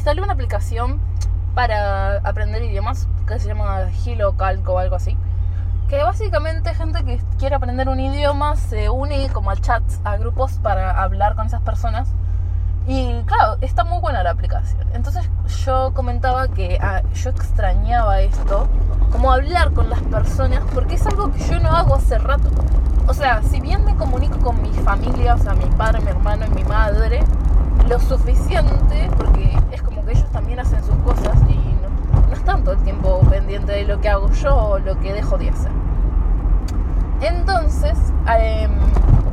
instalé una aplicación para aprender idiomas que se llama HelloCalc o algo así. Que básicamente gente que quiere aprender un idioma se une como a chats, a grupos para hablar con esas personas. Y claro, está muy buena la aplicación. Entonces yo comentaba que ah, yo extrañaba esto, como hablar con las personas, porque es algo que yo no hago hace rato. O sea, si bien me comunico con mi familia, o sea, mi padre, mi hermano y mi madre, lo suficiente, porque es como que ellos también hacen sus cosas y no, no están todo el tiempo pendiente de lo que hago yo o lo que dejo de hacer. Entonces, em,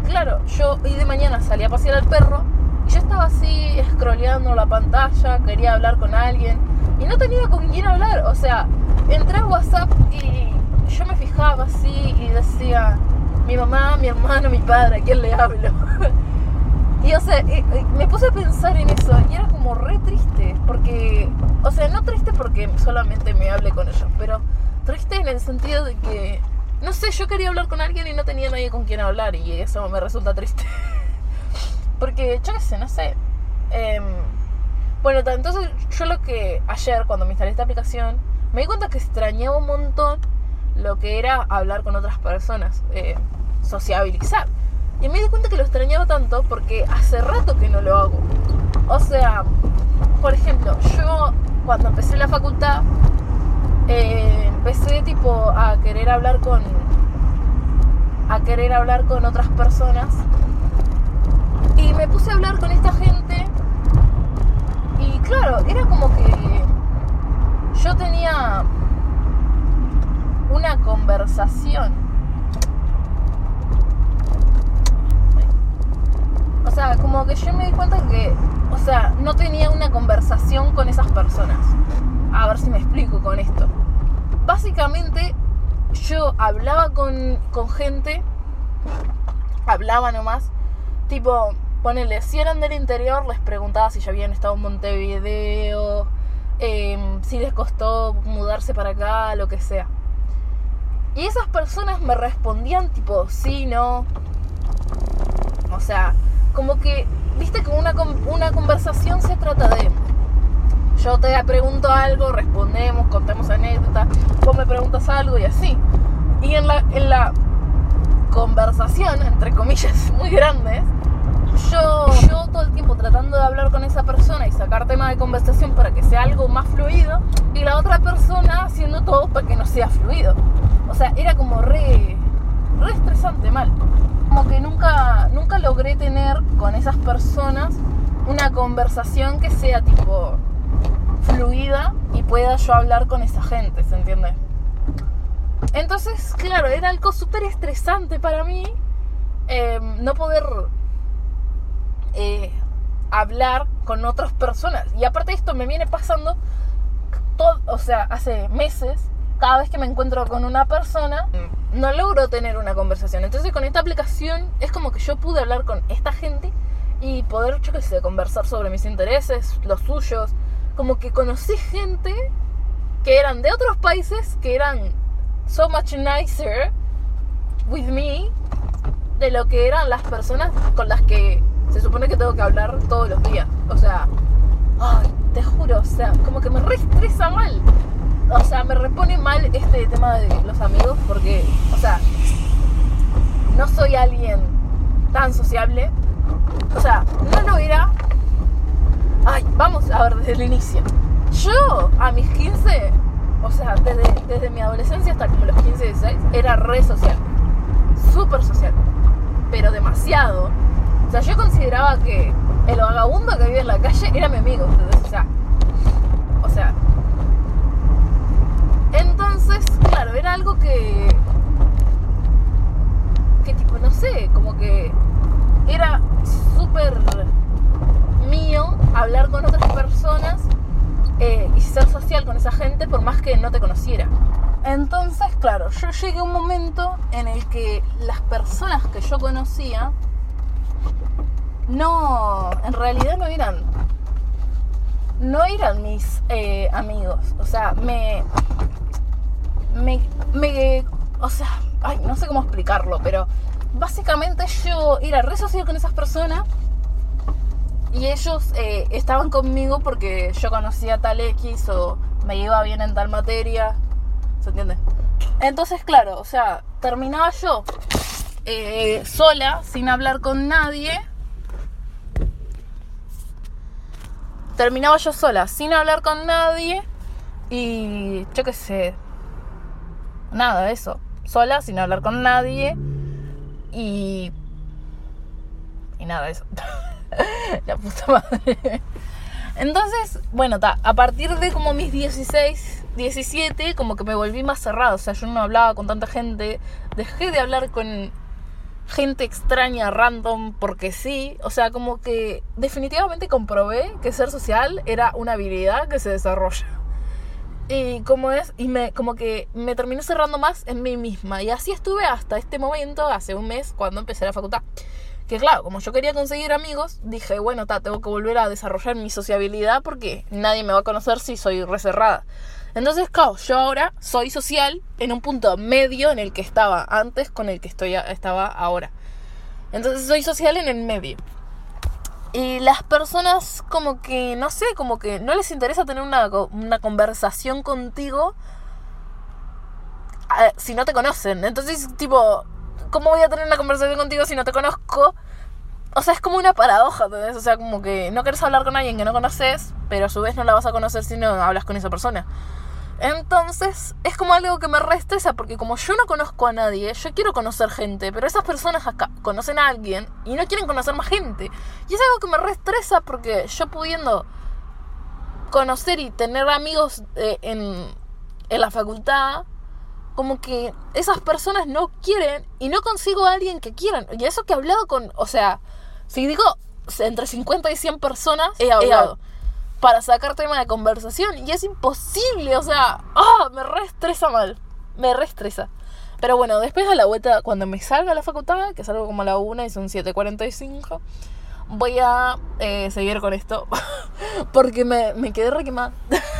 claro, yo hoy de mañana salí a pasear al perro y yo estaba así scrolleando la pantalla, quería hablar con alguien y no tenía con quién hablar. O sea, entré a WhatsApp y yo me fijaba así y decía, mi mamá, mi hermano, mi padre, ¿a quién le hablo? y o sea, me puse a pensar en eso y era como re triste, porque, o sea, no triste porque solamente me hable con ellos, pero triste en el sentido de que no sé, yo quería hablar con alguien y no tenía nadie con quien hablar y eso me resulta triste. Porque, yo qué sé, no sé. Em, bueno, entonces yo lo que ayer cuando me instalé esta aplicación, me di cuenta que extrañaba un montón lo que era hablar con otras personas, eh, sociabilizar. Y me di cuenta que lo extrañaba tanto porque hace rato que no lo hago. O sea, por ejemplo, yo cuando empecé la facultad, eh, empecé tipo a querer hablar con a querer hablar con otras personas y me puse a hablar con esta gente y claro, era como que yo tenía una conversación. Sea, como que yo me di cuenta que, o sea, no tenía una conversación con esas personas. A ver si me explico con esto básicamente yo hablaba con, gente, hablaba nomás, tipo, ponele, si eran del interior, les preguntaba si ya habían estado en Montevideo, em, si les costó mudarse para acá, lo que sea. Y esas personas me respondían tipo, sí, no. O sea, como que, viste que una, una conversación se trata de yo te pregunto algo, respondemos, contemos anécdotas, vos me preguntas algo y así. Y en la, en la conversación, entre comillas, muy grandes, yo, yo todo el tiempo tratando de hablar con esa persona y sacar tema de conversación para que sea algo más fluido y la otra persona haciendo todo para que no sea fluido. O sea, era como re, re estresante mal. Como que nunca, nunca logré tener con esas personas una conversación que sea tipo fluida y pueda yo hablar con esa gente, ¿se entiende? Entonces, claro, era algo súper estresante para mí em, no poder eh, hablar con otras personas. Y aparte esto me viene pasando, todo, o sea, hace meses, cada vez que me encuentro con una persona, no logro tener una conversación. Entonces con esta aplicación es como que yo pude hablar con esta gente y poder, yo qué sé, conversar sobre mis intereses, los suyos, como que conocí gente que eran de otros países que eran so much nicer with me de lo que eran las personas con las que se supone que tengo que hablar todos los días. O sea, ay, te juro, o sea, como que me re estresa mal. O sea, me repone mal este tema de los amigos porque, o sea, no soy alguien tan sociable. O sea, no lo era Ay, vamos a ver desde el inicio. Yo a mis 15, o sea, desde, desde mi adolescencia hasta como los 15, 16, era re social. Súper social. Pero demasiado. O sea, yo consideraba que el vagabundo que vive en la calle era mi amigo. O sea, o sea. Entonces, claro, era algo que. que tipo, no sé, como que era súper mío hablar con otras personas eh, y ser social con esa gente por más que no te conociera. Entonces, claro, yo llegué a un momento en el que las personas que yo conocía no, en realidad no eran, no eran mis eh, amigos. O sea, me, me, o sea, ay, no sé cómo explicarlo, pero básicamente yo era re social con esas personas Y ellos eh, estaban conmigo porque yo conocía tal X o me iba bien en tal materia. ¿Se entiende? Entonces, claro, o sea, terminaba yo eh, sola, sin hablar con nadie. Terminaba yo sola, sin hablar con nadie. Y yo qué sé. Nada, eso. Sola, sin hablar con nadie. Y. Y nada, eso. La puta madre. Entonces, bueno, a partir de como mis 16, 17, como que me volví más cerrado. O sea, yo no hablaba con tanta gente. Dejé de hablar con gente extraña, random, porque sí. O sea, como que definitivamente comprobé que ser social era una habilidad que se desarrolla. Y como es, y me, como que me terminé cerrando más en mí misma. Y así estuve hasta este momento, hace un mes, cuando empecé la facultad. Que claro, como yo quería conseguir amigos, dije, bueno, ta, tengo que volver a desarrollar mi sociabilidad porque nadie me va a conocer si soy reserrada. Entonces, claro, yo ahora soy social en un punto medio en el que estaba antes con el que estoy, estaba ahora. Entonces soy social en el medio. Y las personas como que, no sé, como que no les interesa tener una, una conversación contigo ah, si no te conocen. Entonces, tipo, ¿cómo voy a tener una conversación contigo si no te conozco? O sea, es como una paradoja, ¿entendés? O sea, como que no quieres hablar con alguien que no conoces, pero a su vez no la vas a conocer si no hablas con esa persona. Entonces, es como algo que me restresa porque como yo no conozco a nadie, yo quiero conocer gente, pero esas personas acá conocen a alguien y no quieren conocer más gente. Y es algo que me restresa porque yo pudiendo conocer y tener amigos eh, en, en la facultad, como que esas personas no quieren y no consigo a alguien que quieran. Y eso que he hablado con, o sea, si digo entre 50 y 100 personas, he hablado. Para sacar tema de conversación y es imposible, o sea, ¡ah! me reestresa mal, me reestresa. Pero bueno, después de la vuelta, cuando me salga a la facultad, que salgo como a la 1 y son 7.45, voy a eh, seguir con esto porque me, me quedé re quemada.